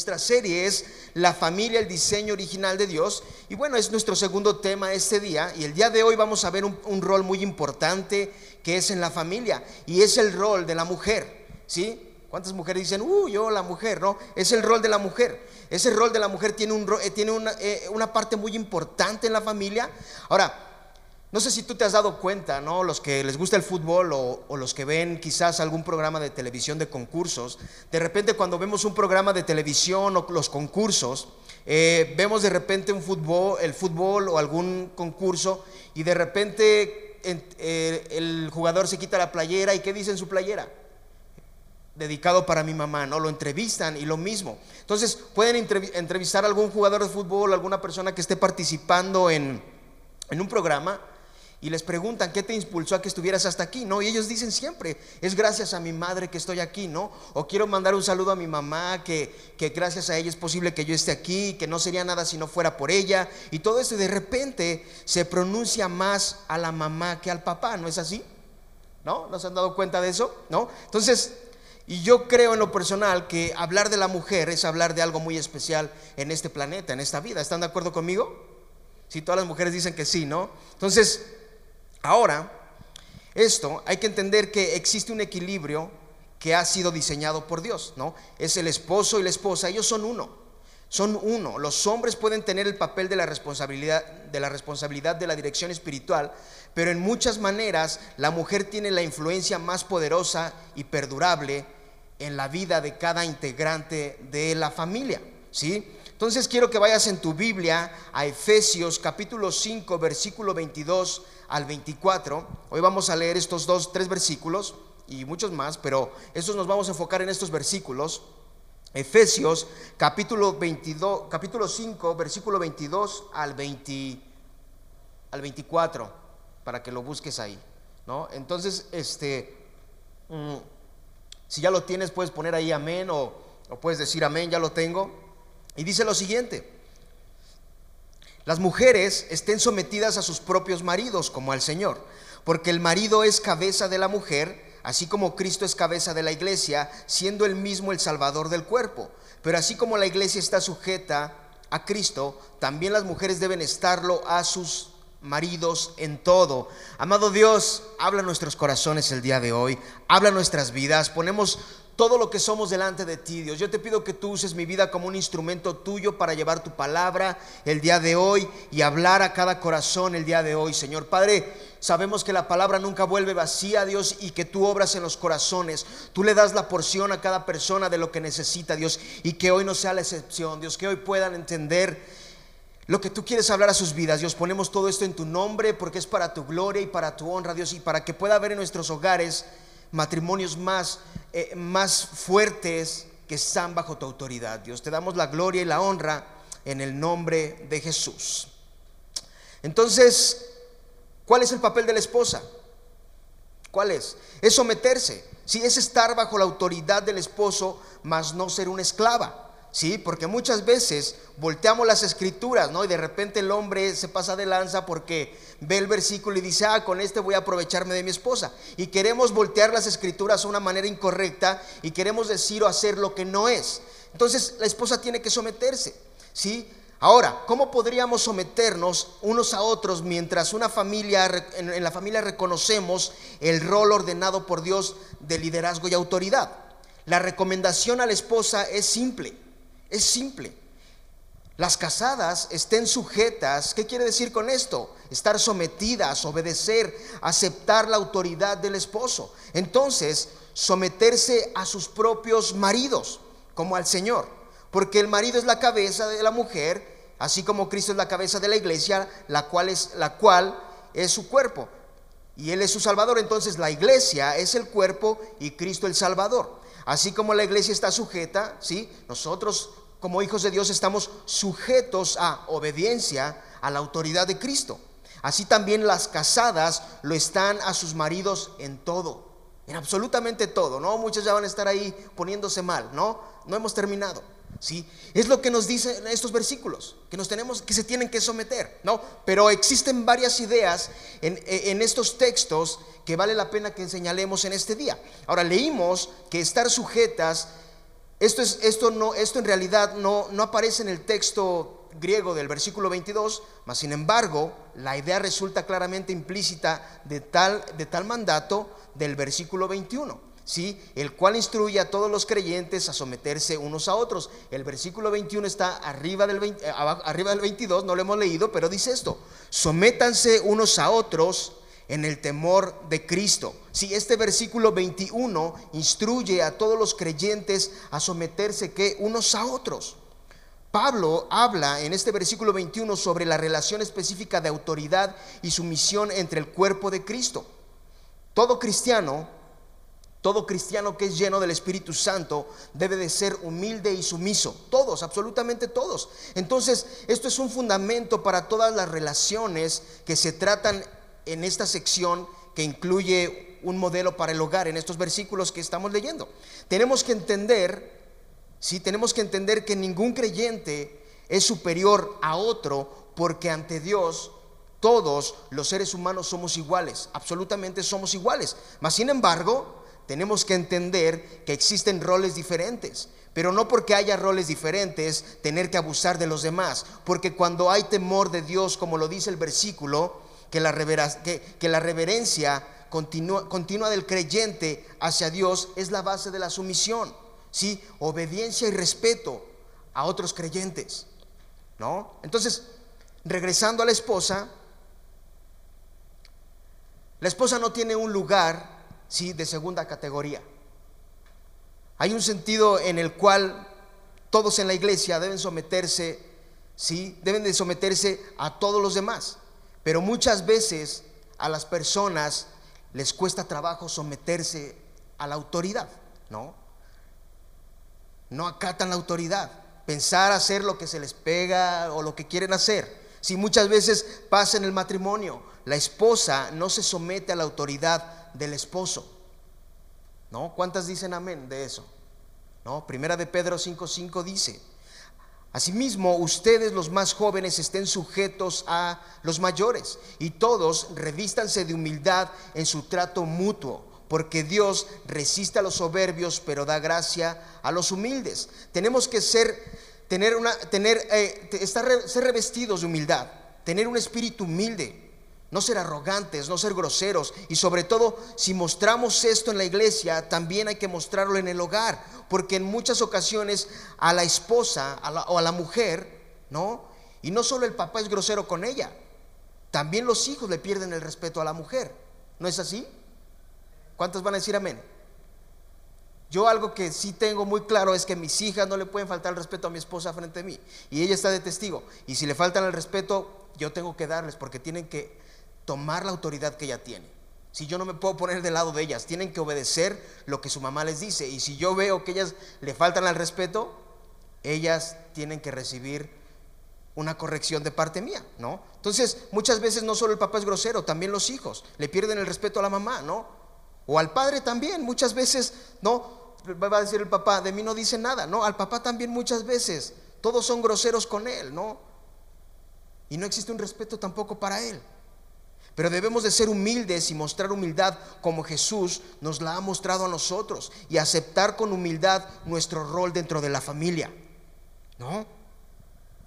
Nuestra serie es La familia, el diseño original de Dios. Y bueno, es nuestro segundo tema este día. Y el día de hoy vamos a ver un, rol muy importante que es en la familia. Y es el rol de la mujer. ¿Sí? ¿Cuántas mujeres dicen, uh, yo la mujer? No, es el rol de la mujer. Ese rol de la mujer tiene, un, eh, tiene una, eh, una parte muy importante en la familia. Ahora, no sé si tú te has dado cuenta, ¿no? Los que les gusta el fútbol o, los que ven quizás algún programa de televisión de concursos, de repente cuando vemos un programa de televisión o los concursos, eh, vemos de repente un fútbol, el fútbol o algún concurso y de repente eh, el jugador se quita la playera y ¿qué dice en su playera? dedicado para mi mamá, ¿no? Lo entrevistan y lo mismo. Entonces, pueden entrevistar a algún jugador de fútbol, alguna persona que esté participando en, en un programa y les preguntan, ¿qué te impulsó a que estuvieras hasta aquí? ¿No? Y ellos dicen siempre, es gracias a mi madre que estoy aquí, ¿no? O quiero mandar un saludo a mi mamá, que, que gracias a ella es posible que yo esté aquí, que no sería nada si no fuera por ella. Y todo eso, y de repente se pronuncia más a la mamá que al papá, ¿no es así? ¿No? ¿No se han dado cuenta de eso? ¿No? Entonces, y yo creo en lo personal que hablar de la mujer es hablar de algo muy especial en este planeta, en esta vida. ¿Están de acuerdo conmigo? Si todas las mujeres dicen que sí, ¿no? Entonces, Ahora, esto hay que entender que existe un equilibrio que ha sido diseñado por Dios, ¿no? Es el esposo y la esposa, ellos son uno. Son uno. Los hombres pueden tener el papel de la responsabilidad de la responsabilidad de la dirección espiritual, pero en muchas maneras la mujer tiene la influencia más poderosa y perdurable en la vida de cada integrante de la familia, ¿sí? Entonces quiero que vayas en tu Biblia a Efesios capítulo 5, versículo 22 al 24. Hoy vamos a leer estos dos, tres versículos y muchos más, pero estos nos vamos a enfocar en estos versículos. Efesios capítulo 22, capítulo 5, versículo 22 al 20 al 24 para que lo busques ahí, ¿no? Entonces, este mm, si ya lo tienes puedes poner ahí amén o, o puedes decir amén, ya lo tengo. Y dice lo siguiente: las mujeres estén sometidas a sus propios maridos como al Señor, porque el marido es cabeza de la mujer, así como Cristo es cabeza de la iglesia, siendo él mismo el salvador del cuerpo. Pero así como la iglesia está sujeta a Cristo, también las mujeres deben estarlo a sus maridos en todo. Amado Dios, habla nuestros corazones el día de hoy, habla nuestras vidas, ponemos todo lo que somos delante de ti, Dios. Yo te pido que tú uses mi vida como un instrumento tuyo para llevar tu palabra el día de hoy y hablar a cada corazón el día de hoy, Señor. Padre, sabemos que la palabra nunca vuelve vacía, Dios, y que tú obras en los corazones. Tú le das la porción a cada persona de lo que necesita, Dios, y que hoy no sea la excepción, Dios, que hoy puedan entender lo que tú quieres hablar a sus vidas. Dios, ponemos todo esto en tu nombre porque es para tu gloria y para tu honra, Dios, y para que pueda haber en nuestros hogares matrimonios más, eh, más fuertes que están bajo tu autoridad. Dios, te damos la gloria y la honra en el nombre de Jesús. Entonces, ¿cuál es el papel de la esposa? ¿Cuál es? Es someterse. Sí, es estar bajo la autoridad del esposo, mas no ser una esclava. Sí, porque muchas veces volteamos las escrituras, ¿no? Y de repente el hombre se pasa de lanza porque ve el versículo y dice, ah, con este voy a aprovecharme de mi esposa. Y queremos voltear las escrituras a una manera incorrecta y queremos decir o hacer lo que no es. Entonces la esposa tiene que someterse, ¿sí? Ahora, ¿cómo podríamos someternos unos a otros mientras una familia, en la familia reconocemos el rol ordenado por Dios de liderazgo y autoridad? La recomendación a la esposa es simple es simple. Las casadas estén sujetas, ¿qué quiere decir con esto? Estar sometidas, obedecer, aceptar la autoridad del esposo. Entonces, someterse a sus propios maridos, como al Señor. Porque el marido es la cabeza de la mujer, así como Cristo es la cabeza de la iglesia, la cual es, la cual es su cuerpo. Y Él es su Salvador. Entonces la iglesia es el cuerpo y Cristo el Salvador. Así como la iglesia está sujeta, ¿sí? Nosotros como hijos de Dios estamos sujetos a obediencia a la autoridad de Cristo. Así también las casadas lo están a sus maridos en todo, en absolutamente todo, ¿no? Muchas ya van a estar ahí poniéndose mal, ¿no? No hemos terminado. ¿Sí? Es lo que nos dicen estos versículos, que nos tenemos, que se tienen que someter, ¿no? Pero existen varias ideas en, estos textos que vale la pena que señalemos en este día. Ahora leímos que estar sujetas Esto, es, esto, no, esto en realidad no, no aparece en el texto griego del versículo 22, mas sin embargo la idea resulta claramente implícita de tal, de tal mandato del versículo 21. ¿Sí? el cual instruye a todos los creyentes a someterse unos a otros. El versículo 21 está arriba del, arriba del 22, no lo hemos leído, pero dice esto, sométanse unos a otros en el temor de Cristo. Si este versículo 21 instruye a todos los creyentes a someterse que unos a otros. Pablo habla en este versículo 21 sobre la relación específica de autoridad y sumisión entre el cuerpo de Cristo. Todo cristiano, todo cristiano que es lleno del Espíritu Santo debe de ser humilde y sumiso. Todos, absolutamente todos. Entonces, esto es un fundamento para todas las relaciones que se tratan en esta sección que incluye un modelo para el hogar en estos versículos que estamos leyendo. Tenemos que entender, sí, tenemos que entender que ningún creyente es superior a otro porque ante Dios todos los seres humanos somos iguales, absolutamente somos iguales. Mas sin embargo, tenemos que entender que existen roles diferentes. Pero no porque haya roles diferentes, tener que abusar de los demás. Porque cuando hay temor de Dios, como lo dice el versículo, que la, que, la reverencia continua, continua del creyente hacia Dios es la base de la sumisión, ¿sí? Obediencia y respeto a otros creyentes, ¿no? Entonces, regresando a la esposa, la esposa no tiene un lugar, ¿sí? De segunda categoría. Hay un sentido en el cual todos en la iglesia deben someterse, ¿sí? Deben de someterse a todos los demás. Pero muchas veces a las personas les cuesta trabajo someterse a la autoridad, ¿no? No acatan la autoridad, pensar hacer lo que se les pega o lo que quieren hacer. Si muchas veces pasa en el matrimonio, la esposa no se somete a la autoridad del esposo. ¿No? ¿Cuántas dicen amén de eso? ¿No? Primera de Pedro 5:5 dice, Asimismo, ustedes los más jóvenes estén sujetos a los mayores y todos revístanse de humildad en su trato mutuo, porque Dios resiste a los soberbios, pero da gracia a los humildes. Tenemos que ser, tener una, tener, eh, estar, ser revestidos de humildad, tener un espíritu humilde no ser arrogantes, no ser groseros y sobre todo si mostramos esto en la iglesia, también hay que mostrarlo en el hogar, porque en muchas ocasiones a la esposa o a la mujer, ¿no? Y no solo el papá es grosero con ella, también los hijos le pierden el respeto a la mujer, ¿no es así? ¿Cuántos van a decir amén? Yo algo que sí tengo muy claro es que mis hijas no le pueden faltar el respeto a mi esposa frente a mí. Y ella está de testigo. Y si le faltan el respeto, yo tengo que darles porque tienen que tomar la autoridad que ella tiene. Si yo no me puedo poner del lado de ellas, tienen que obedecer lo que su mamá les dice. Y si yo veo que ellas le faltan al respeto, ellas tienen que recibir una corrección de parte mía, ¿no? Entonces, muchas veces no solo el papá es grosero, también los hijos le pierden el respeto a la mamá, ¿no? O al padre también, muchas veces, ¿no? Va a decir el papá, de mí no dice nada, ¿no? Al papá también muchas veces, todos son groseros con él, ¿no? Y no existe un respeto tampoco para él. Pero debemos de ser humildes y mostrar humildad como Jesús nos la ha mostrado a nosotros y aceptar con humildad nuestro rol dentro de la familia. ¿No?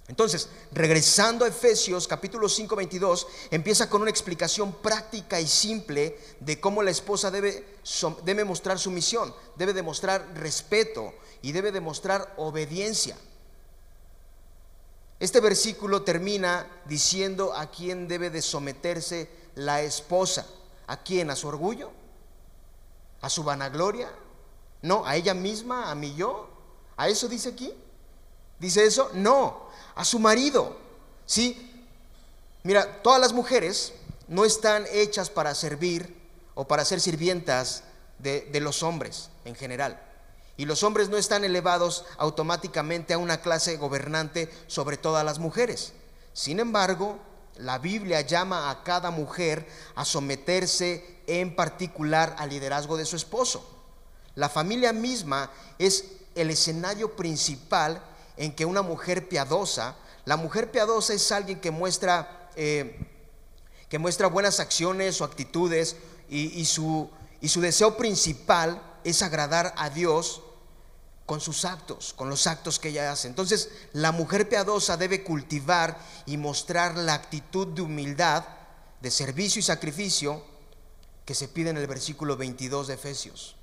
Entonces, regresando a Efesios capítulo 5, 22, empieza con una explicación práctica y simple de cómo la esposa debe, debe mostrar sumisión, debe demostrar respeto y debe demostrar obediencia. Este versículo termina diciendo a quién debe de someterse la esposa. ¿A quién? ¿A su orgullo? ¿A su vanagloria? No, a ella misma, a mi yo. ¿A eso dice aquí? ¿Dice eso? No, a su marido. ¿Sí? Mira, todas las mujeres no están hechas para servir o para ser sirvientas de, de los hombres en general. Y los hombres no están elevados automáticamente a una clase gobernante sobre todas las mujeres. Sin embargo, la Biblia llama a cada mujer a someterse en particular al liderazgo de su esposo. La familia misma es el escenario principal en que una mujer piadosa, la mujer piadosa es alguien que muestra, eh, que muestra buenas acciones o actitudes y, su, y su deseo principal es agradar a Dios con sus actos, con los actos que ella hace. Entonces, la mujer piadosa debe cultivar y mostrar la actitud de humildad, de servicio y sacrificio que se pide en el versículo 22 de Efesios.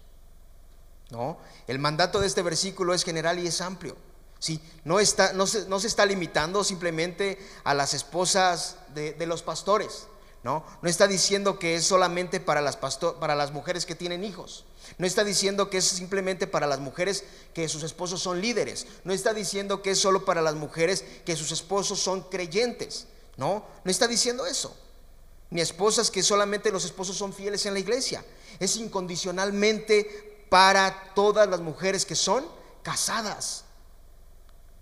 ¿No? El mandato de este versículo es general y es amplio. ¿sí? No, está, no, se, no se está limitando simplemente a las esposas de, de los pastores. ¿no? No está diciendo que es solamente para las, para las mujeres que tienen hijos. No está diciendo que es simplemente para las mujeres que sus esposos son líderes. No está diciendo que es solo para las mujeres que sus esposos son creyentes. No, no está diciendo eso. Ni esposas que solamente los esposos son fieles en la iglesia. Es incondicionalmente para todas las mujeres que son casadas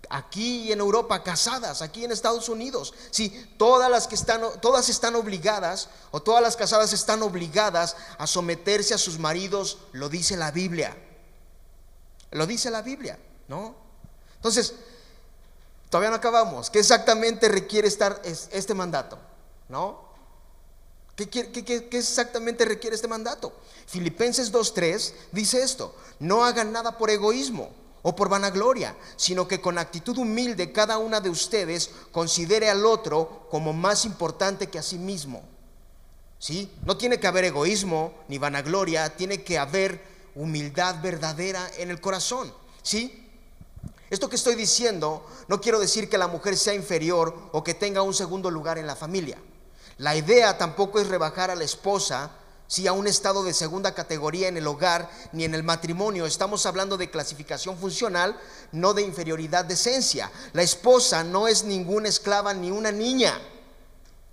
aquí en Europa casadas, aquí en Estados Unidos. Sí, todas las que están todas están obligadas o todas las casadas están obligadas a someterse a sus maridos, lo dice la Biblia. Lo dice la Biblia, ¿no? Entonces, todavía no acabamos. ¿Qué exactamente requiere estar este mandato? ¿No? ¿Qué, qué exactamente requiere este mandato? Filipenses 2.3 dice esto, no hagan nada por egoísmo o por vanagloria, sino que con actitud humilde cada una de ustedes considere al otro como más importante que a sí mismo. ¿Sí? No tiene que haber egoísmo ni vanagloria, tiene que haber humildad verdadera en el corazón. ¿Sí? Esto que estoy diciendo no quiero decir que la mujer sea inferior o que tenga un segundo lugar en la familia. La idea tampoco es rebajar a la esposa si a un estado de segunda categoría en el hogar ni en el matrimonio. Estamos hablando de clasificación funcional, no de inferioridad de esencia. La esposa no es ninguna esclava ni una niña.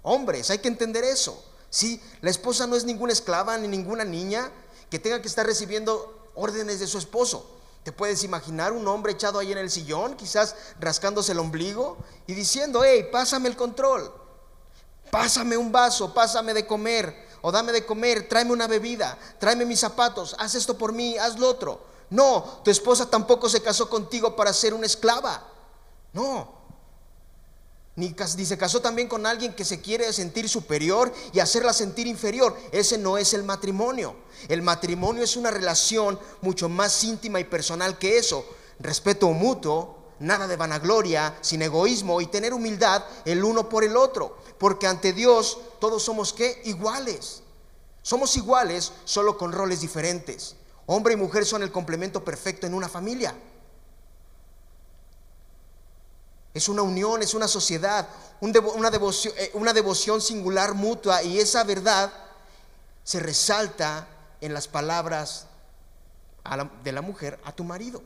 Hombres, hay que entender eso. Sí, la esposa no es ninguna esclava ni ninguna niña que tenga que estar recibiendo órdenes de su esposo. ¿Te puedes imaginar un hombre echado ahí en el sillón, quizás rascándose el ombligo y diciendo, hey, pásame el control, pásame un vaso, pásame de comer, o dame de comer, tráeme una bebida, tráeme mis zapatos, haz esto por mí, haz lo otro. No, tu esposa tampoco se casó contigo para ser una esclava. No. Ni, ni, se casó también con alguien que se quiere sentir superior y hacerla sentir inferior. Ese no es el matrimonio. El matrimonio es una relación mucho más íntima y personal que eso. Respeto mutuo, nada de vanagloria, sin egoísmo y tener humildad el uno por el otro. Porque ante Dios todos somos qué? Iguales. Somos iguales solo con roles diferentes. Hombre y mujer son el complemento perfecto en una familia. Es una unión, es una sociedad, una, devoción, eh, una devoción singular mutua y esa verdad se resalta en las palabras de la mujer a tu marido.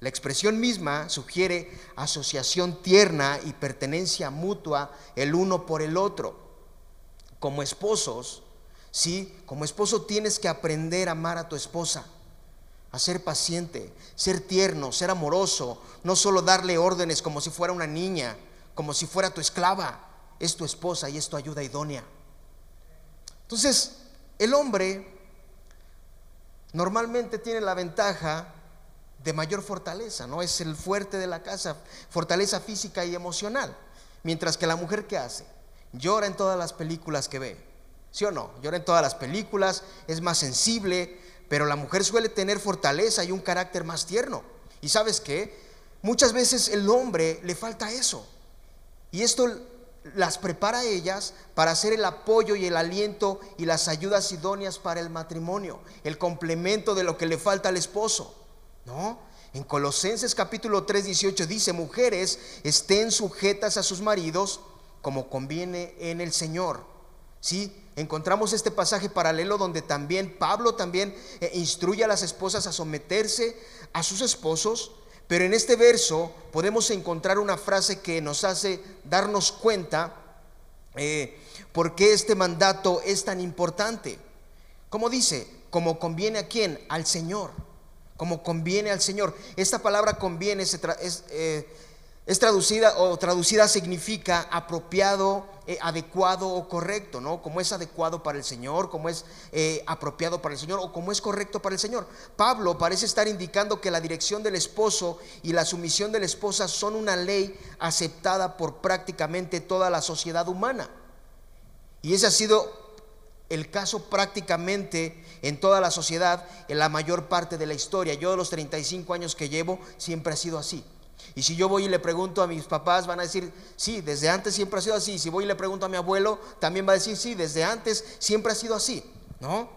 La expresión misma sugiere asociación tierna y pertenencia mutua el uno por el otro. Como esposos, sí, como esposo tienes que aprender a amar a tu esposa, a ser paciente, ser tierno, ser amoroso, no solo darle órdenes como si fuera una niña, como si fuera tu esclava, es tu esposa y es tu ayuda idónea. Entonces, el hombre normalmente tiene la ventaja de mayor fortaleza, ¿no? Es el fuerte de la casa, fortaleza física y emocional. Mientras que la mujer, ¿qué hace? Llora en todas las películas que ve. ¿Sí o no? Llora en todas las películas, es más sensible, pero la mujer suele tener fortaleza y un carácter más tierno. ¿Y sabes qué? Muchas veces el hombre le falta eso. Y esto las prepara a ellas para hacer el apoyo y el aliento y las ayudas idóneas para el matrimonio, el complemento de lo que le falta al esposo. ¿No? En Colosenses capítulo 3, 18 dice, mujeres, estén sujetas a sus maridos como conviene en el Señor. ¿Sí? Encontramos este pasaje paralelo donde también Pablo también eh, instruye a las esposas a someterse a sus esposos, pero en este verso podemos encontrar una frase que nos hace darnos cuenta eh, por qué este mandato es tan importante. Como dice, como conviene a quién? Al Señor como conviene al Señor. Esta palabra conviene eh, es, traducida o traducida significa apropiado, eh, adecuado o correcto, ¿no? Como es adecuado para el Señor, como es eh, apropiado para el Señor o como es correcto para el Señor. Pablo parece estar indicando que la dirección del esposo y la sumisión de la esposa son una ley aceptada por prácticamente toda la sociedad humana. Y ese ha sido el caso prácticamente en toda la sociedad, en la mayor parte de la historia. Yo de los 35 años que llevo, siempre ha sido así. Y si yo voy y le pregunto a mis papás, van a decir, sí, desde antes siempre ha sido así. Si voy y le pregunto a mi abuelo, también va a decir, sí, desde antes siempre ha sido así. ¿No?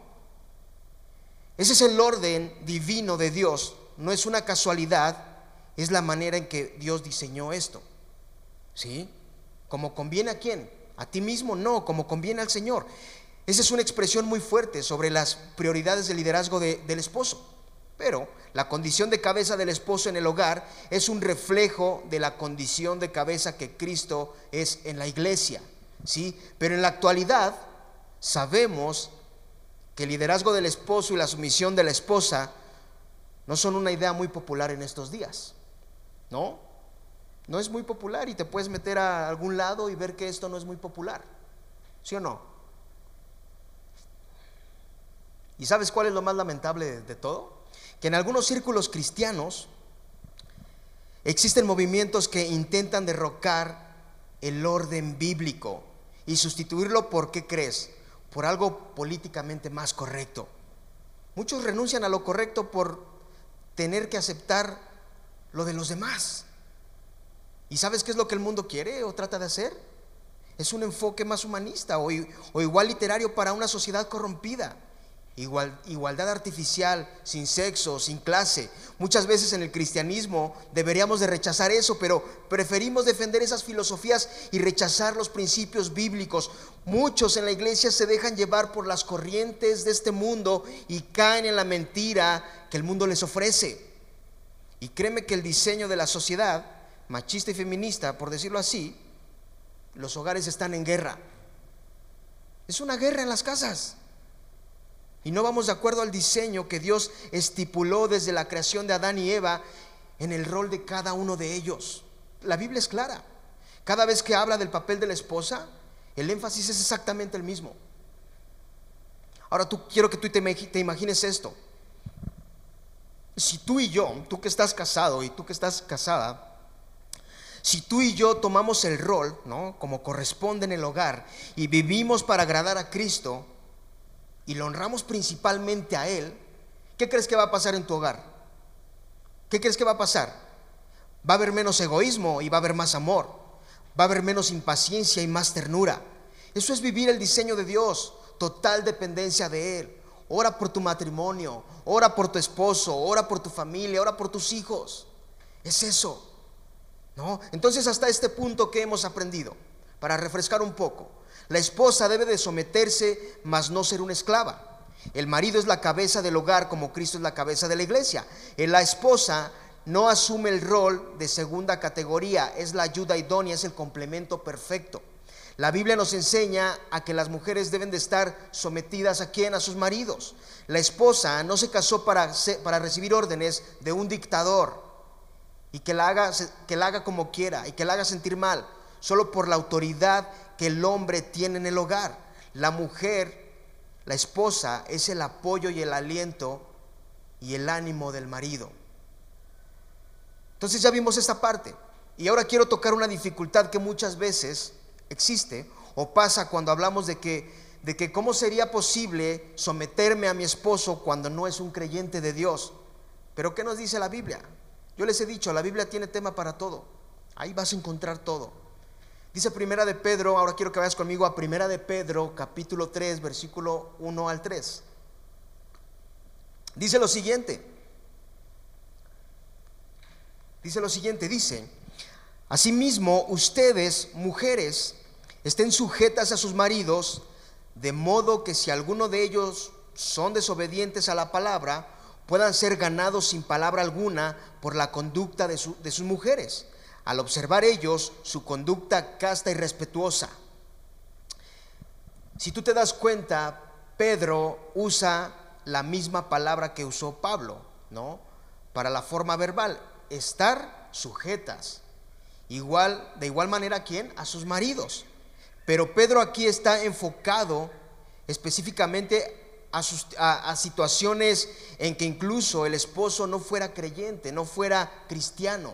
Ese es el orden divino de Dios. No es una casualidad, es la manera en que Dios diseñó esto. ¿Sí? Como conviene a quién? A ti mismo, no, como conviene al Señor. Esa es una expresión muy fuerte sobre las prioridades del liderazgo del esposo. Pero la condición de cabeza del esposo en el hogar es un reflejo de la condición de cabeza que Cristo es en la iglesia. ¿sí? Pero en la actualidad sabemos que el liderazgo del esposo y la sumisión de la esposa no son una idea muy popular en estos días. ¿No? No es muy popular y te puedes meter a algún lado y ver que esto no es muy popular. ¿Sí o no? ¿Y sabes cuál es lo más lamentable de, todo? Que en algunos círculos cristianos existen movimientos que intentan derrocar el orden bíblico y sustituirlo por, ¿qué crees? Por algo políticamente más correcto. Muchos renuncian a lo correcto por tener que aceptar lo de los demás. ¿Y sabes qué es lo que el mundo quiere o trata de hacer? Es un enfoque más humanista o, igual literario para una sociedad corrompida igualdad artificial, sin sexo, sin clase. Muchas veces en el cristianismo deberíamos de rechazar eso, pero preferimos defender esas filosofías y rechazar los principios bíblicos. Muchos en la iglesia se dejan llevar por las corrientes de este mundo y caen en la mentira que el mundo les ofrece. Y créeme que el diseño de la sociedad, machista y feminista, por decirlo así, los hogares están en guerra. Es una guerra en las casas. Y no vamos de acuerdo al diseño que Dios estipuló desde la creación de Adán y Eva en el rol de cada uno de ellos. La Biblia es clara. Cada vez que habla del papel de la esposa, el énfasis es exactamente el mismo. Ahora tú quiero que tú te, imagines esto. Si tú y yo, tú que estás casado y tú que estás casada, si tú y yo tomamos el rol, ¿no? Como corresponde en el hogar y vivimos para agradar a Cristo, y lo honramos principalmente a Él, ¿qué crees que va a pasar en tu hogar? ¿Qué crees que va a pasar? Va a haber menos egoísmo y va a haber más amor. Va a haber menos impaciencia y más ternura. Eso es vivir el diseño de Dios, total dependencia de Él. Ora por tu matrimonio, ora por tu esposo, ora por tu familia, ora por tus hijos. Es eso. ¿No? Entonces hasta este punto que hemos aprendido, para refrescar un poco. La esposa debe de someterse, mas no ser una esclava. El marido es la cabeza del hogar como Cristo es la cabeza de la iglesia. La esposa no asume el rol de segunda categoría, es la ayuda idónea, es el complemento perfecto. La Biblia nos enseña a que las mujeres deben de estar sometidas a quién, a sus maridos. La esposa no se casó para, para recibir órdenes de un dictador y que la, haga, que la haga como quiera y que la haga sentir mal, solo por la autoridad que el hombre tiene en el hogar. La mujer, la esposa, es el apoyo y el aliento y el ánimo del marido. Entonces ya vimos esta parte. Y ahora quiero tocar una dificultad que muchas veces existe o pasa cuando hablamos de que, de que cómo sería posible someterme a mi esposo cuando no es un creyente de Dios. Pero ¿qué nos dice la Biblia? Yo les he dicho, la Biblia tiene tema para todo. Ahí vas a encontrar todo. Dice Primera de Pedro, ahora quiero que vayas conmigo a Primera de Pedro, capítulo 3, versículo 1 al 3. Dice lo siguiente. Dice lo siguiente, dice, Asimismo, ustedes, mujeres, estén sujetas a sus maridos, de modo que si alguno de ellos son desobedientes a la palabra, puedan ser ganados sin palabra alguna por la conducta de, de sus mujeres al observar ellos su conducta casta y respetuosa. Si tú te das cuenta, Pedro usa la misma palabra que usó Pablo, ¿no? Para la forma verbal, estar sujetas. Igual, de igual manera, ¿a quién? A sus maridos. Pero Pedro aquí está enfocado específicamente a, a, situaciones en que incluso el esposo no fuera creyente, no fuera cristiano.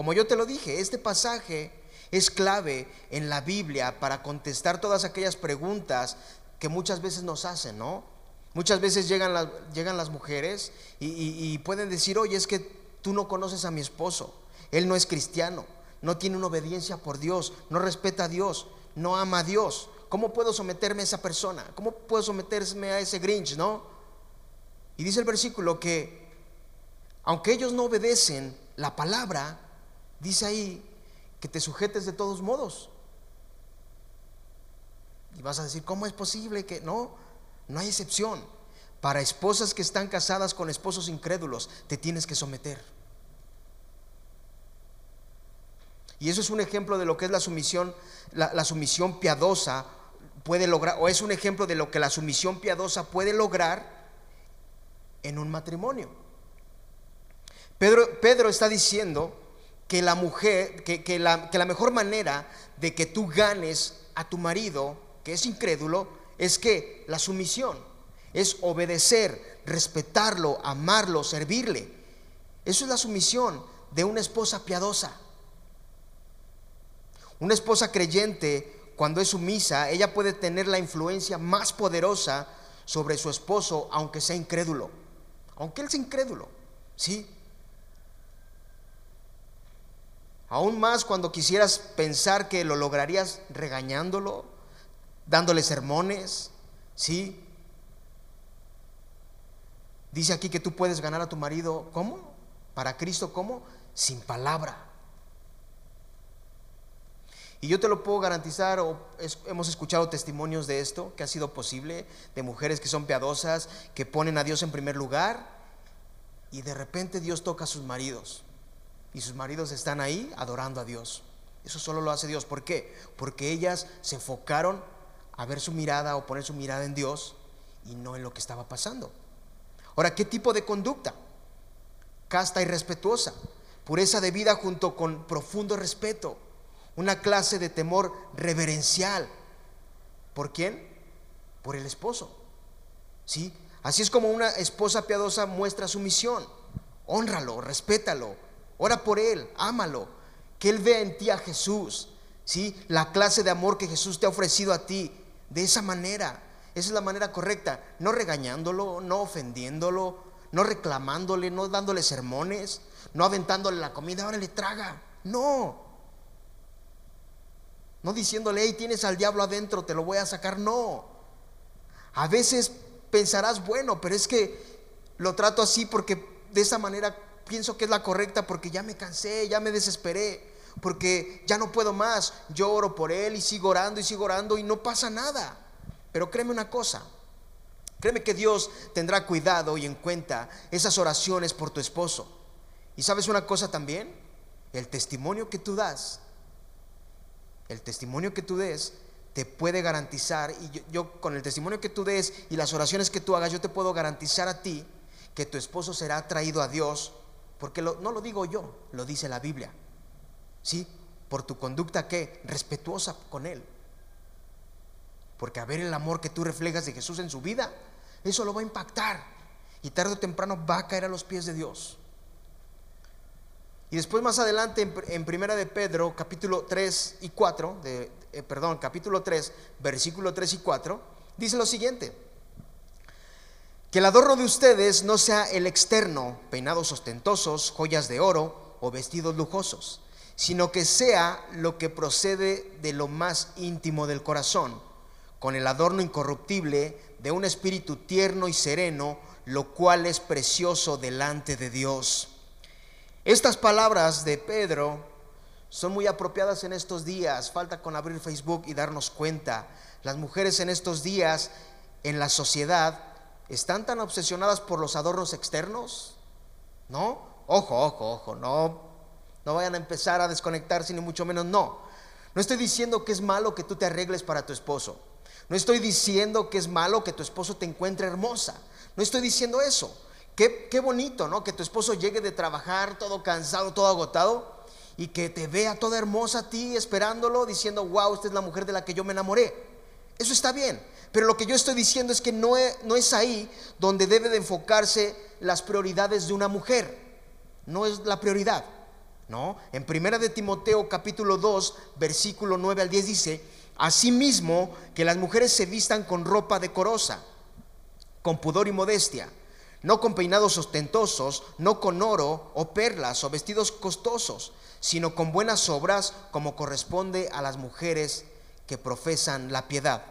Como yo te lo dije, este pasaje es clave en la Biblia para contestar todas aquellas preguntas que muchas veces nos hacen, ¿no? Muchas veces llegan, las, llegan las mujeres y, pueden decir, oye, es que tú no conoces a mi esposo, él no es cristiano, no tiene una obediencia por Dios, no respeta a Dios, no ama a Dios. ¿Cómo puedo someterme a esa persona? ¿Cómo puedo someterme a ese Grinch, no? Y dice el versículo que, aunque ellos no obedecen la palabra, dice ahí que te sujetes de todos modos. Y vas a decir, ¿cómo es posible que no? No hay excepción. Para esposas que están casadas con esposos incrédulos, te tienes que someter. Y eso es un ejemplo de lo que es la sumisión, la, sumisión piadosa puede lograr, o es un ejemplo de lo que la sumisión piadosa puede lograr en un matrimonio. Pedro, Pedro está diciendo que la mujer, que, la, que la mejor manera de que tú ganes a tu marido, que es incrédulo, es que la sumisión es obedecer, respetarlo, amarlo, servirle. Eso es la sumisión de una esposa piadosa. Una esposa creyente, cuando es sumisa, ella puede tener la influencia más poderosa sobre su esposo, aunque sea incrédulo. Aunque él sea incrédulo, ¿sí? Aún más cuando quisieras pensar que lo lograrías regañándolo, dándole sermones, ¿sí? Dice aquí que tú puedes ganar a tu marido, ¿cómo? Para Cristo, ¿cómo? Sin palabra. Y yo te lo puedo garantizar, o hemos escuchado testimonios de esto, que ha sido posible, de mujeres que son piadosas, que ponen a Dios en primer lugar, y de repente Dios toca a sus maridos y sus maridos están ahí adorando a Dios. Eso solo lo hace Dios. ¿Por qué? Porque ellas se enfocaron a ver su mirada o poner su mirada en Dios y no en lo que estaba pasando. Ahora, ¿qué tipo de conducta? Casta y respetuosa, pureza de vida junto con profundo respeto, una clase de temor reverencial. ¿Por quién? Por el esposo. ¿Sí? Así es como una esposa piadosa muestra su misión. Honralo, respétalo, Ora por él, ámalo. Que él vea en ti a Jesús. ¿sí? La clase de amor que Jesús te ha ofrecido a ti. De esa manera. Esa es la manera correcta. No regañándolo, no ofendiéndolo, no reclamándole, no dándole sermones, no aventándole la comida, ahora le traga. No. No diciéndole, hey, tienes al diablo adentro, te lo voy a sacar. No. A veces pensarás, bueno, pero es que lo trato así porque de esa manera pienso que es la correcta porque ya me cansé, ya me desesperé, porque ya no puedo más. Yo oro por él y sigo orando y sigo orando y no pasa nada. Pero créeme una cosa, créeme que Dios tendrá cuidado y en cuenta esas oraciones por tu esposo. Y sabes una cosa también, el testimonio que tú das, el testimonio que tú des, te puede garantizar, y yo, yo, con el testimonio que tú des y las oraciones que tú hagas, yo te puedo garantizar a ti que tu esposo será traído a Dios porque no lo digo yo, lo dice la Biblia. ¿Sí? Por tu conducta que respetuosa con Él. Porque a ver el amor que tú reflejas de Jesús en su vida, eso lo va a impactar. Y tarde o temprano va a caer a los pies de Dios. Y después más adelante en, Primera de Pedro, capítulo 3 y 4, de, eh, perdón, capítulo 3, versículo 3 y 4, dice lo siguiente. Que el adorno de ustedes no sea el externo, peinados ostentosos, joyas de oro o vestidos lujosos, sino que sea lo que procede de lo más íntimo del corazón, con el adorno incorruptible de un espíritu tierno y sereno, lo cual es precioso delante de Dios. Estas palabras de Pedro son muy apropiadas en estos días. Falta con abrir Facebook y darnos cuenta. Las mujeres en estos días en la sociedad ¿Están tan obsesionadas por los adornos externos? ¿No? Ojo, ojo, ojo, no, no vayan a empezar a desconectarse ni mucho menos, no. No estoy diciendo que es malo que tú te arregles para tu esposo. No estoy diciendo que es malo que tu esposo te encuentre hermosa. No estoy diciendo eso. Qué, qué bonito, ¿no? Que tu esposo llegue de trabajar todo cansado, todo agotado y que te vea toda hermosa a ti esperándolo, diciendo, wow, esta es la mujer de la que yo me enamoré. Eso está bien. Pero lo que yo estoy diciendo es que no es, no es ahí donde debe de enfocarse las prioridades de una mujer. No es la prioridad. ¿no? En primera de Timoteo capítulo 2, versículo 9 al 10 dice, asimismo que las mujeres se vistan con ropa decorosa, con pudor y modestia, no con peinados ostentosos, no con oro o perlas o vestidos costosos, sino con buenas obras como corresponde a las mujeres que profesan la piedad.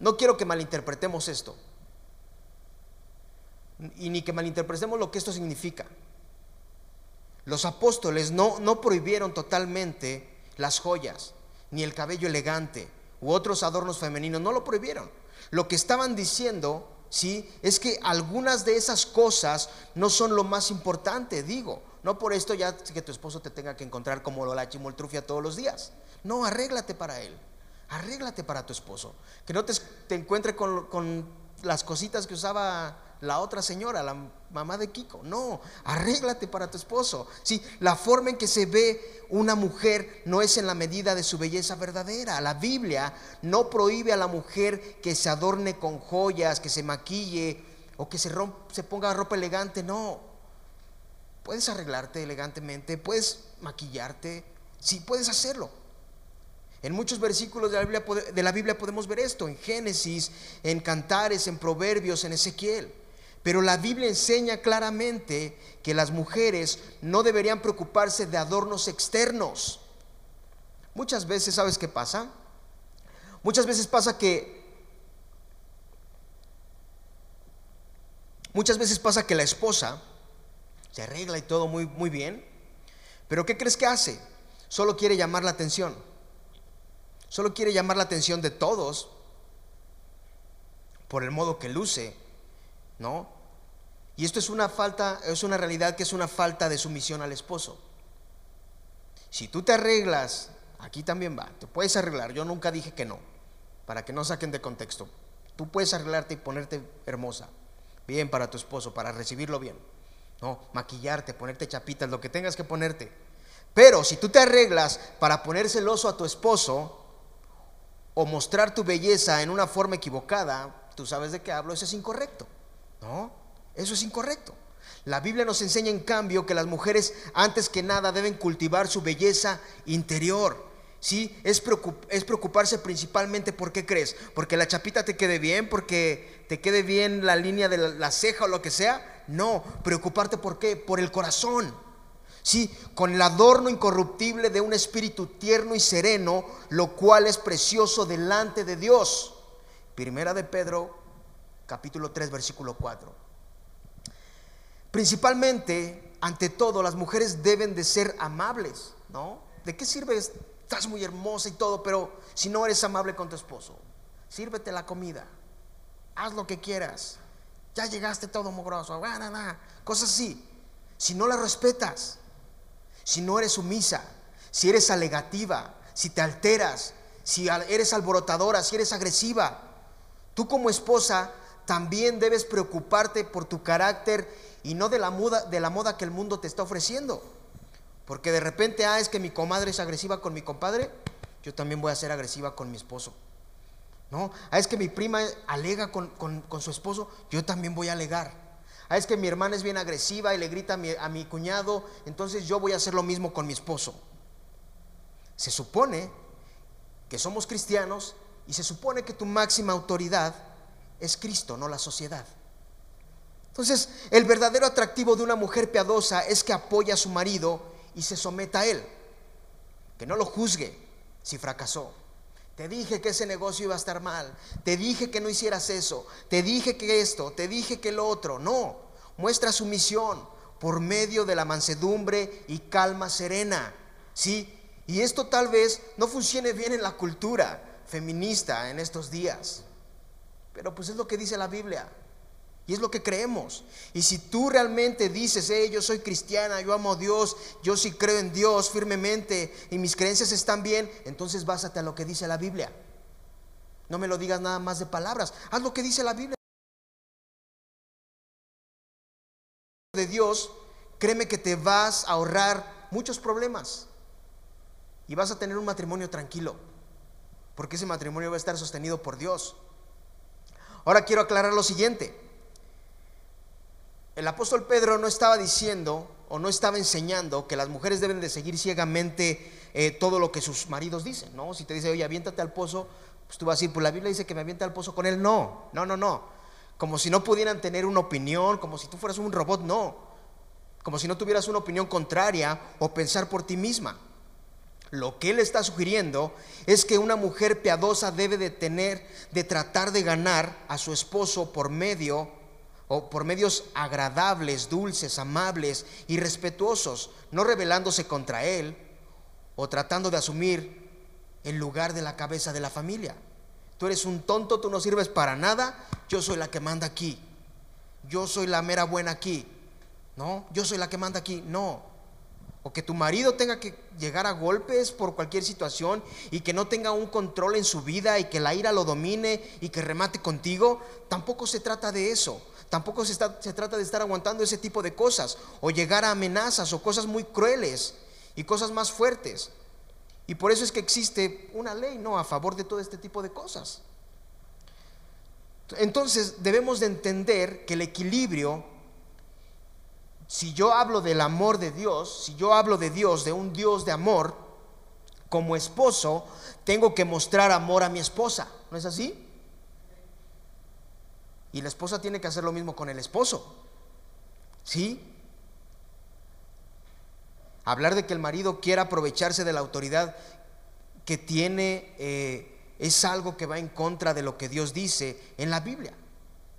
No quiero que malinterpretemos esto. Y ni que malinterpretemos lo que esto significa. Los apóstoles no, no prohibieron totalmente las joyas, ni el cabello elegante, u otros adornos femeninos, no lo prohibieron. Lo que estaban diciendo, sí, es que algunas de esas cosas no son lo más importante, digo. No por esto ya que tu esposo te tenga que encontrar como la chimoltrufia todos los días. No, arréglate para él. Arréglate para tu esposo. Que no te, encuentre con, con las cositas que usaba la otra señora, la mamá de Kiko. No, arréglate para tu esposo. Sí, la forma en que se ve una mujer no es en la medida de su belleza verdadera. La Biblia no prohíbe a la mujer que se adorne con joyas, que se maquille o que se, se ponga ropa elegante. No. Puedes arreglarte elegantemente, puedes maquillarte, sí, puedes hacerlo. En muchos versículos de la, Biblia, podemos ver esto, en Génesis, en Cantares, en Proverbios, en Ezequiel. Pero la Biblia enseña claramente que las mujeres no deberían preocuparse de adornos externos. Muchas veces, ¿sabes qué pasa? Muchas veces pasa que muchas veces pasa que la esposa se arregla y todo muy muy bien, pero ¿qué crees que hace? Solo quiere llamar la atención. Solo quiere llamar la atención de todos por el modo que luce ¿no? Y esto es una falta, es una realidad que es una falta de sumisión al esposo. Si tú te arreglas, aquí también va, te puedes arreglar, yo nunca dije que no, para que no saquen de contexto. Tú puedes arreglarte y ponerte hermosa, bien para tu esposo, para recibirlo bien. No, maquillarte, ponerte chapitas, lo que tengas que ponerte. Pero si tú te arreglas para poner celoso a tu esposo o mostrar tu belleza en una forma equivocada, tú sabes de qué hablo, eso es incorrecto. No, eso es incorrecto. La Biblia nos enseña en cambio que las mujeres antes que nada deben cultivar su belleza interior. ¿Sí? Es, es preocuparse principalmente por qué crees, porque la chapita te quede bien, porque te quede bien la línea de la, ceja o lo que sea. No, preocuparte por qué, por el corazón. Sí, con el adorno incorruptible de un espíritu tierno y sereno, lo cual es precioso delante de Dios. Primera de Pedro capítulo 3, versículo 4. Principalmente, ante todo, las mujeres deben de ser amables, ¿no? ¿De qué sirve? Estás muy hermosa y todo, pero si no eres amable con tu esposo, sírvete la comida, haz lo que quieras, ya llegaste todo mugroso, cosas así. Si no la respetas, si no eres sumisa, si eres alegativa, si te alteras, si eres alborotadora, si eres agresiva, tú como esposa también debes preocuparte por tu carácter y no de la, moda, de la moda que el mundo te está ofreciendo. Porque de repente, ah, es que mi comadre es agresiva con mi compadre, yo también voy a ser agresiva con mi esposo. ¿No? Ah, es que mi prima alega con, su esposo, yo también voy a alegar. Ah, es que mi hermana es bien agresiva y le grita a mi, a mi cuñado, entonces yo voy a hacer lo mismo con mi esposo. Se supone que somos cristianos y se supone que tu máxima autoridad es Cristo, no la sociedad. Entonces, el verdadero atractivo de una mujer piadosa es que apoya a su marido y se someta a él. Que no lo juzgue si fracasó. Te dije que ese negocio iba a estar mal. Te dije que no hicieras eso. Te dije que esto. Te dije que lo otro. No. Muestra sumisión por medio de la mansedumbre y calma serena. ¿Sí? Y esto tal vez no funcione bien en la cultura feminista en estos días. Pero pues es lo que dice la Biblia. Y es lo que creemos. Y si tú realmente dices, hey, yo soy cristiana, yo amo a Dios, yo sí creo en Dios firmemente y mis creencias están bien, entonces básate a lo que dice la Biblia. No me lo digas nada más de palabras. Haz lo que dice la Biblia. De Dios, créeme que te vas a ahorrar muchos problemas. Y vas a tener un matrimonio tranquilo. Porque ese matrimonio va a estar sostenido por Dios. Ahora quiero aclarar lo siguiente. El apóstol Pedro no estaba diciendo, o no estaba enseñando que las mujeres deben de seguir ciegamente eh, todo lo que sus maridos dicen, ¿no? Si te dice, oye, aviéntate al pozo, pues tú vas a decir, pues la Biblia dice que me aviente al pozo con él. No, no, no, no. Como si no pudieran tener una opinión, como si tú fueras un robot, no. Como si no tuvieras una opinión contraria o pensar por ti misma. Lo que él está sugiriendo es que una mujer piadosa debe de tener, de tratar de ganar a su esposo por medio o por medios agradables, dulces, amables y respetuosos, no rebelándose contra él o tratando de asumir el lugar de la cabeza de la familia. Tú eres un tonto, tú no sirves para nada, yo soy la que manda aquí. Yo soy la mera buena aquí. No, yo soy la que manda aquí. No, o que tu marido tenga que llegar a golpes por cualquier situación y que no tenga un control en su vida y que la ira lo domine y que remate contigo, tampoco se trata de eso. Tampoco se, trata de estar aguantando ese tipo de cosas o llegar a amenazas o cosas muy crueles y cosas más fuertes. Y por eso es que existe una ley, ¿no? A favor de todo este tipo de cosas. Entonces debemos de entender que el equilibrio si yo hablo del amor de Dios, si yo hablo de Dios, de un Dios de amor, como esposo, tengo que mostrar amor a mi esposa. ¿No es así? Y la esposa tiene que hacer lo mismo con el esposo. ¿Sí? Hablar de que el marido quiera aprovecharse de la autoridad que tiene eh, es algo que va en contra de lo que Dios dice en la Biblia.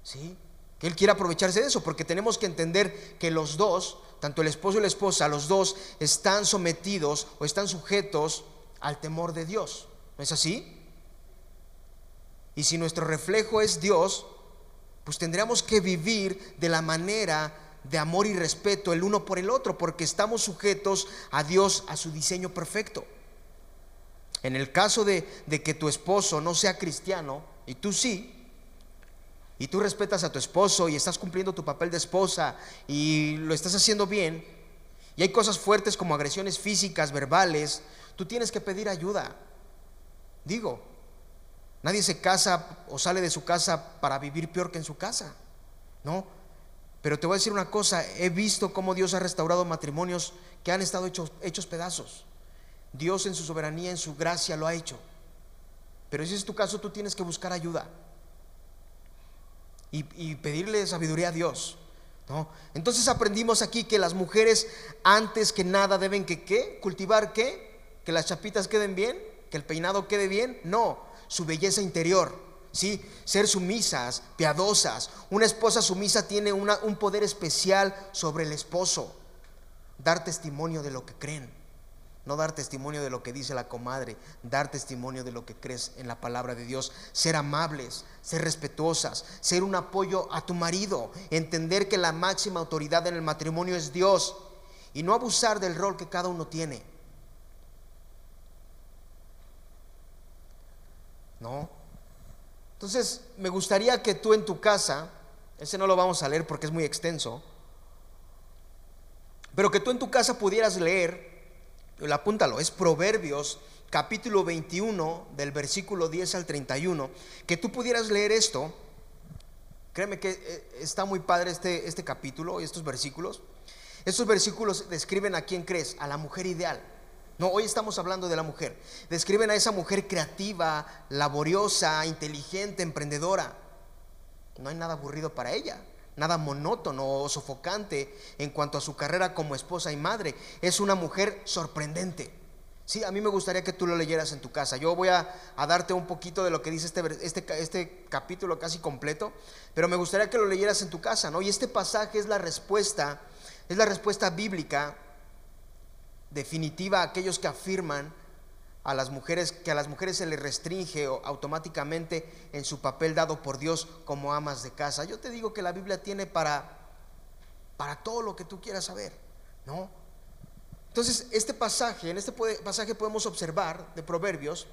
¿Sí? que Él quiere aprovecharse de eso, porque tenemos que entender que los dos, tanto el esposo y la esposa, los dos están sometidos o están sujetos al temor de Dios. ¿No es así? Y si nuestro reflejo es Dios, pues tendríamos que vivir de la manera de amor y respeto el uno por el otro, porque estamos sujetos a Dios, a su diseño perfecto. En el caso de, que tu esposo no sea cristiano y tú sí, y tú respetas a tu esposo y estás cumpliendo tu papel de esposa y lo estás haciendo bien, y hay cosas fuertes como agresiones físicas, verbales, tú tienes que pedir ayuda. Digo, nadie se casa o sale de su casa para vivir peor que en su casa, ¿no? Pero te voy a decir una cosa, he visto cómo Dios ha restaurado matrimonios que han estado hechos, hechos pedazos. Dios en su soberanía, en su gracia lo ha hecho. Pero si es tu caso, tú tienes que buscar ayuda y, pedirle sabiduría a Dios. ¿no? Entonces aprendimos aquí que las mujeres antes que nada deben que ¿qué? cultivar qué? Que las chapitas queden bien, que el peinado quede bien. No, su belleza interior. ¿sí? Ser sumisas, piadosas. Una esposa sumisa tiene un poder especial sobre el esposo. Dar testimonio de lo que creen. No dar testimonio de lo que dice la comadre, dar testimonio de lo que crees en la palabra de Dios. Ser amables, ser respetuosas, ser un apoyo a tu marido, entender que la máxima autoridad en el matrimonio es Dios y no abusar del rol que cada uno tiene. ¿No? Entonces, me gustaría que tú en tu casa, ese no lo vamos a leer porque es muy extenso, pero que tú en tu casa pudieras leer apúntalo, es Proverbios capítulo 21 del versículo 10 al 31, que tú pudieras leer esto, créeme que eh, está muy padre este, este capítulo y estos versículos. Estos versículos describen a quién crees, a la mujer ideal. No, hoy estamos hablando de la mujer. Describen a esa mujer creativa, laboriosa, inteligente, emprendedora. No hay nada aburrido para ella nada monótono o sofocante en cuanto a su carrera como esposa y madre. Es una mujer sorprendente. Sí, a mí me gustaría que tú lo leyeras en tu casa. Yo voy a, darte un poquito de lo que dice este, este, este capítulo casi completo, pero me gustaría que lo leyeras en tu casa, ¿no? Y este pasaje es la respuesta, es la respuesta bíblica definitiva aquellos que afirman a las mujeres, que a las mujeres se les restringe automáticamente en su papel dado por Dios como amas de casa. Yo te digo que la Biblia tiene para, para todo lo que tú quieras saber, ¿no? Entonces, este pasaje, en este pasaje podemos observar de Proverbios,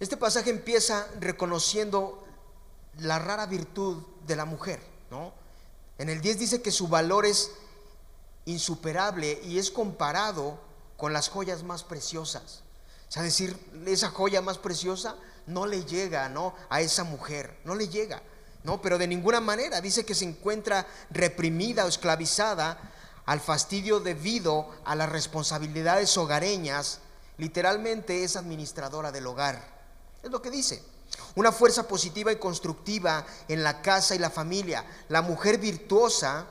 este pasaje empieza reconociendo la rara virtud de la mujer, ¿no? En el 10 dice que su valor es insuperable y es comparado con las joyas más preciosas. O sea, decir, esa joya más preciosa no le llega, ¿no? A esa mujer, no le llega, ¿no? Pero de ninguna manera dice que se encuentra reprimida o esclavizada al fastidio debido a las responsabilidades hogareñas, literalmente es administradora del hogar. Es lo que dice. Una fuerza positiva y constructiva en la casa y la familia. La mujer virtuosa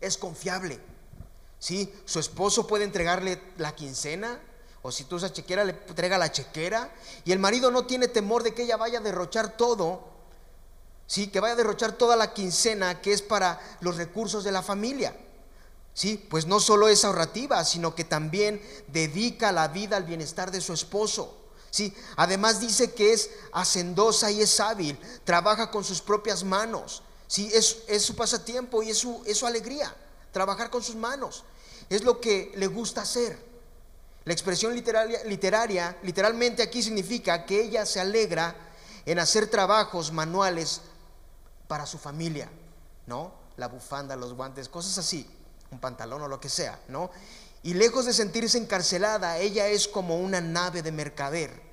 es confiable. ¿Sí? Su esposo puede entregarle la quincena, o si tú usas chequera, le entrega la chequera. Y el marido no tiene temor de que ella vaya a derrochar todo. ¿Sí? Que vaya a derrochar toda la quincena que es para los recursos de la familia. Sí, pues no solo es ahorrativa, sino que también dedica la vida al bienestar de su esposo. Sí, además dice que es hacendosa y es hábil, trabaja con sus propias manos. Sí, es, es su pasatiempo y es su, es su alegría, trabajar con sus manos. Es lo que le gusta hacer. La expresión literaria, literalmente aquí significa que ella se alegra en hacer trabajos manuales para su familia, ¿no? La bufanda, los guantes, cosas así un pantalón o lo que sea, ¿no? Y lejos de sentirse encarcelada, ella es como una nave de mercader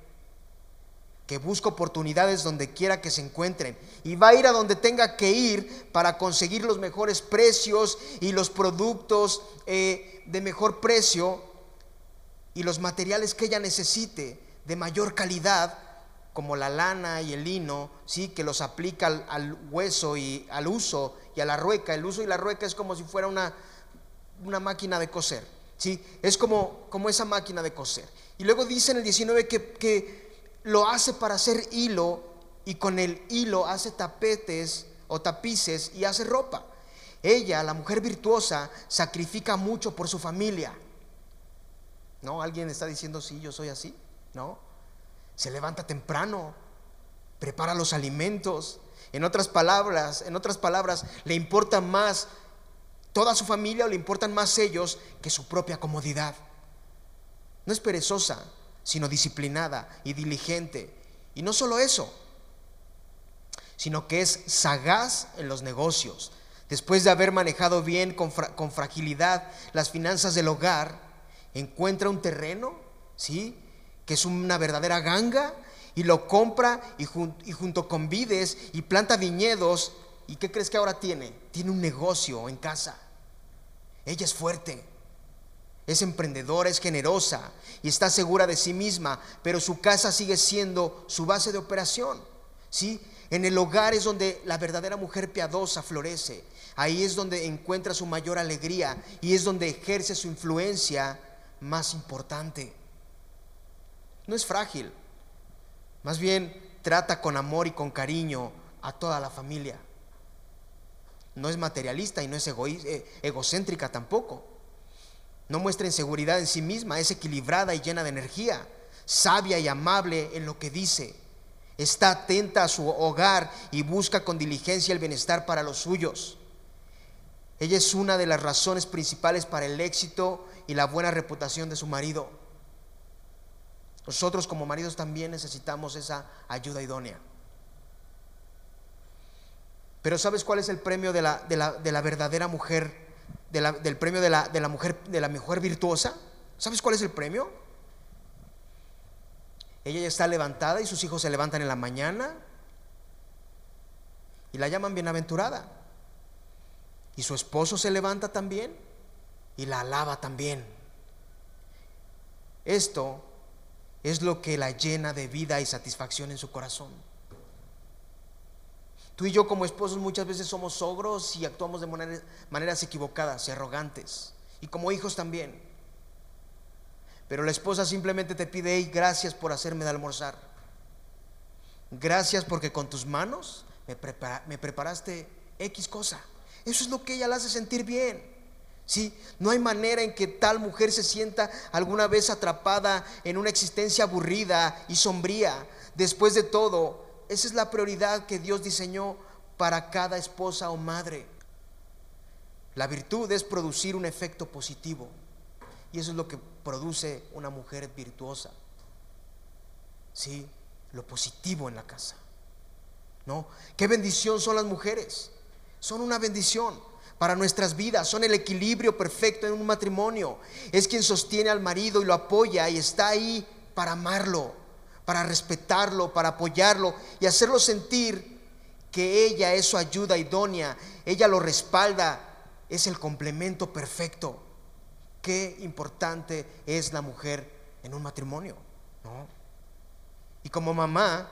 que busca oportunidades donde quiera que se encuentren y va a ir a donde tenga que ir para conseguir los mejores precios y los productos eh, de mejor precio y los materiales que ella necesite de mayor calidad como la lana y el lino, sí, que los aplica al, hueso y al uso y a la rueca. El uso y la rueca es como si fuera una, una máquina de coser. ¿sí? Es como, como esa máquina de coser. Y luego dice en el 19 que, que lo hace para hacer hilo y con el hilo hace tapetes o tapices y hace ropa. Ella, la mujer virtuosa, sacrifica mucho por su familia. ¿No? ¿Alguien está diciendo, sí, yo soy así? ¿No? Se levanta temprano, prepara los alimentos. En otras palabras, en otras palabras, le importa más toda su familia o le importan más ellos que su propia comodidad. No es perezosa, sino disciplinada y diligente. Y no solo eso, sino que es sagaz en los negocios. Después de haber manejado bien con, con fragilidad las finanzas del hogar, encuentra un terreno, ¿sí? Que es una verdadera ganga y lo compra y, y junto con vides y planta viñedos ¿Y qué crees que ahora tiene? Tiene un negocio en casa. Ella es fuerte, es emprendedora, es generosa y está segura de sí misma, pero su casa sigue siendo su base de operación. ¿Sí? En el hogar es donde la verdadera mujer piadosa florece. Ahí es donde encuentra su mayor alegría y es donde ejerce su influencia más importante. No es frágil, más bien trata con amor y con cariño a toda la familia. No es materialista y no es eh, egocéntrica tampoco. No muestra inseguridad en sí misma, es equilibrada y llena de energía, sabia y amable en lo que dice. Está atenta a su hogar y busca con diligencia el bienestar para los suyos. Ella es una de las razones principales para el éxito y la buena reputación de su marido. Nosotros como maridos también necesitamos esa ayuda idónea. Pero ¿sabes cuál es el premio de la, de la, verdadera mujer, del premio de la, de la, mujer, de la mujer virtuosa? ¿Sabes cuál es el premio? Ella ya está levantada y sus hijos se levantan en la mañana y la llaman bienaventurada. Y su esposo se levanta también y la alaba también. Esto es lo que la llena de vida y satisfacción en su corazón. Tú y yo como esposos muchas veces somos sogros y actuamos de maneras, equivocadas y arrogantes. Y como hijos también. Pero la esposa simplemente te pide, hey, gracias por hacerme de almorzar. Gracias porque con tus manos me, preparaste X cosa. Eso es lo que ella le hace sentir bien. ¿Sí? No hay manera en que tal mujer se sienta alguna vez atrapada en una existencia aburrida y sombría. Después de todo, esa es la prioridad que Dios diseñó para cada esposa o madre. La virtud es producir un efecto positivo. Y eso es lo que produce una mujer virtuosa. Sí, lo positivo en la casa. ¿No? Qué bendición son las mujeres. Son una bendición para nuestras vidas, son el equilibrio perfecto en un matrimonio. Es quien sostiene al marido y lo apoya y está ahí para amarlo para respetarlo, para apoyarlo y hacerlo sentir que ella es su ayuda idónea, ella lo respalda es el complemento perfecto. Qué importante es la mujer en un matrimonio, ¿no? Y como mamá,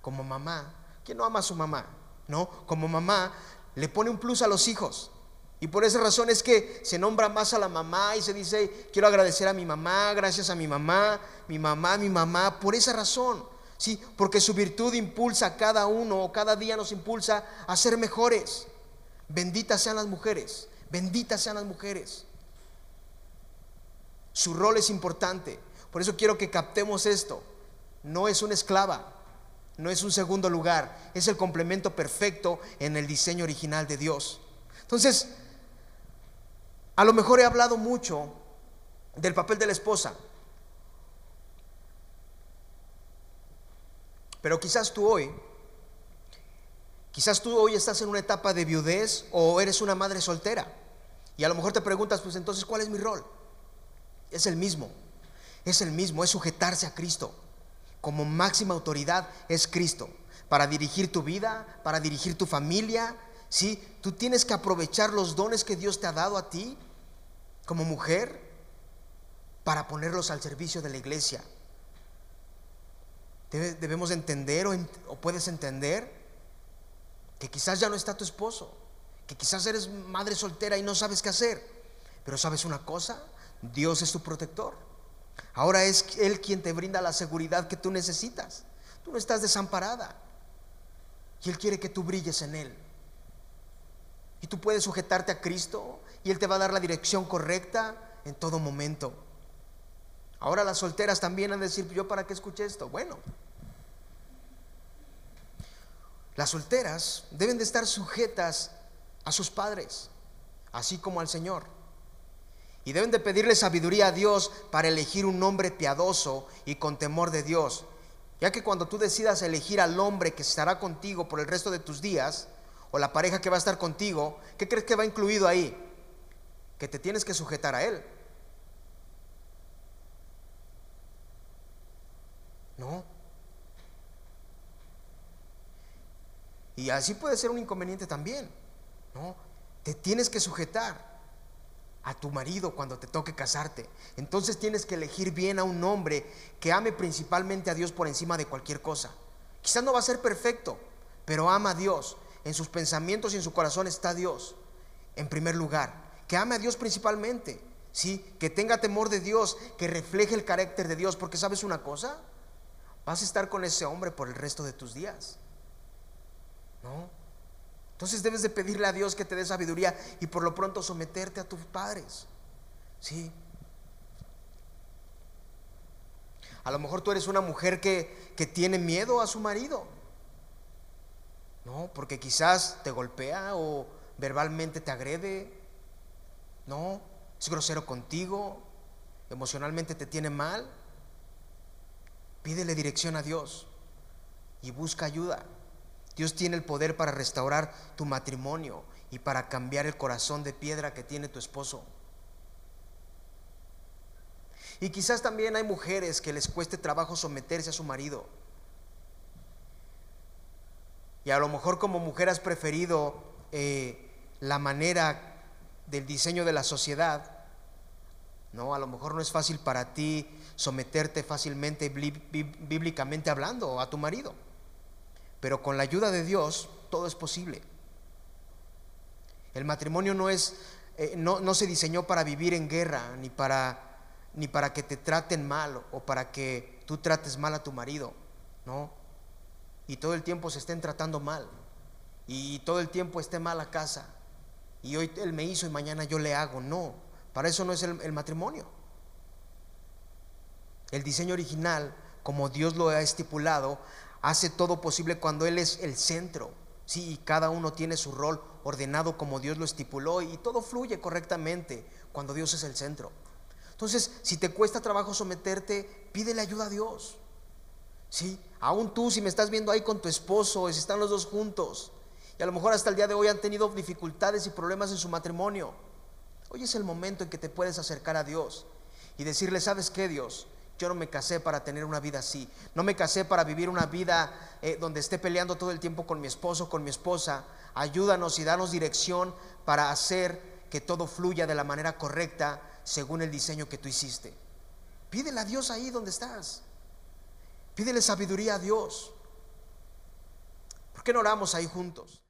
como mamá, ¿quién no ama a su mamá? ¿No? Como mamá le pone un plus a los hijos. Y por esa razón es que se nombra más a la mamá y se dice, quiero agradecer a mi mamá, gracias a mi mamá, mi mamá, mi mamá, por esa razón. Sí, porque su virtud impulsa a cada uno o cada día nos impulsa a ser mejores. Benditas sean las mujeres, benditas sean las mujeres. Su rol es importante. Por eso quiero que captemos esto. No es una esclava, no es un segundo lugar, es el complemento perfecto en el diseño original de Dios. Entonces, a lo mejor he hablado mucho del papel de la esposa, pero quizás tú hoy, quizás tú hoy estás en una etapa de viudez o eres una madre soltera. Y a lo mejor te preguntas, pues entonces, ¿cuál es mi rol? Es el mismo, es el mismo, es sujetarse a Cristo. Como máxima autoridad es Cristo. Para dirigir tu vida, para dirigir tu familia, ¿sí? Tú tienes que aprovechar los dones que Dios te ha dado a ti como mujer para ponerlos al servicio de la iglesia. Debemos entender o, puedes entender que quizás ya no está tu esposo, que quizás eres madre soltera y no sabes qué hacer. Pero sabes una cosa, Dios es tu protector. Ahora es Él quien te brinda la seguridad que tú necesitas. Tú no estás desamparada. Y Él quiere que tú brilles en Él. Y tú puedes sujetarte a Cristo y Él te va a dar la dirección correcta en todo momento. Ahora las solteras también han de decir, ¿yo para qué escuché esto? Bueno, las solteras deben de estar sujetas a sus padres, así como al Señor. Y deben de pedirle sabiduría a Dios para elegir un hombre piadoso y con temor de Dios. Ya que cuando tú decidas elegir al hombre que estará contigo por el resto de tus días, o la pareja que va a estar contigo, ¿qué crees que va incluido ahí? Que te tienes que sujetar a Él. No. Y así puede ser un inconveniente también. No. Te tienes que sujetar a tu marido cuando te toque casarte. Entonces tienes que elegir bien a un hombre que ame principalmente a Dios por encima de cualquier cosa. Quizás no va a ser perfecto, pero ama a Dios. En sus pensamientos y en su corazón está Dios en primer lugar que ame a Dios principalmente, ¿sí? Que tenga temor de Dios, que refleje el carácter de Dios, porque sabes una cosa, vas a estar con ese hombre por el resto de tus días. ¿No? Entonces debes de pedirle a Dios que te dé sabiduría y por lo pronto someterte a tus padres. ¿Sí? A lo mejor tú eres una mujer que, que tiene miedo a su marido. No, porque quizás te golpea o verbalmente te agrede no, es grosero contigo, emocionalmente te tiene mal. Pídele dirección a Dios y busca ayuda. Dios tiene el poder para restaurar tu matrimonio y para cambiar el corazón de piedra que tiene tu esposo. Y quizás también hay mujeres que les cueste trabajo someterse a su marido. Y a lo mejor como mujer has preferido eh, la manera del diseño de la sociedad, ¿no? A lo mejor no es fácil para ti someterte fácilmente bíblicamente hablando a tu marido, pero con la ayuda de Dios todo es posible. El matrimonio no es, eh, no, no, se diseñó para vivir en guerra, ni para, ni para que te traten mal o para que tú trates mal a tu marido, ¿no? Y todo el tiempo se estén tratando mal, y todo el tiempo esté mal la casa, y hoy él me hizo y mañana yo le hago. No, para eso no es el, matrimonio. El diseño original, como Dios lo ha estipulado, hace todo posible cuando Él es el centro. Sí, y cada uno tiene su rol ordenado como Dios lo estipuló y todo fluye correctamente cuando Dios es el centro. Entonces, si te cuesta trabajo someterte, pídele ayuda a Dios. Sí, aún tú si me estás viendo ahí con tu esposo, si están los dos juntos, y a lo mejor hasta el día de hoy han tenido dificultades y problemas en su matrimonio. Hoy es el momento en que te puedes acercar a Dios y decirle, ¿sabes qué Dios? Yo no me casé para tener una vida así. No me casé para vivir una vida eh, donde esté peleando todo el tiempo con mi esposo, con mi esposa. Ayúdanos y danos dirección para hacer que todo fluya de la manera correcta según el diseño que tú hiciste. Pídele a Dios ahí donde estás. Pídele sabiduría a Dios. ¿Por qué no oramos ahí juntos?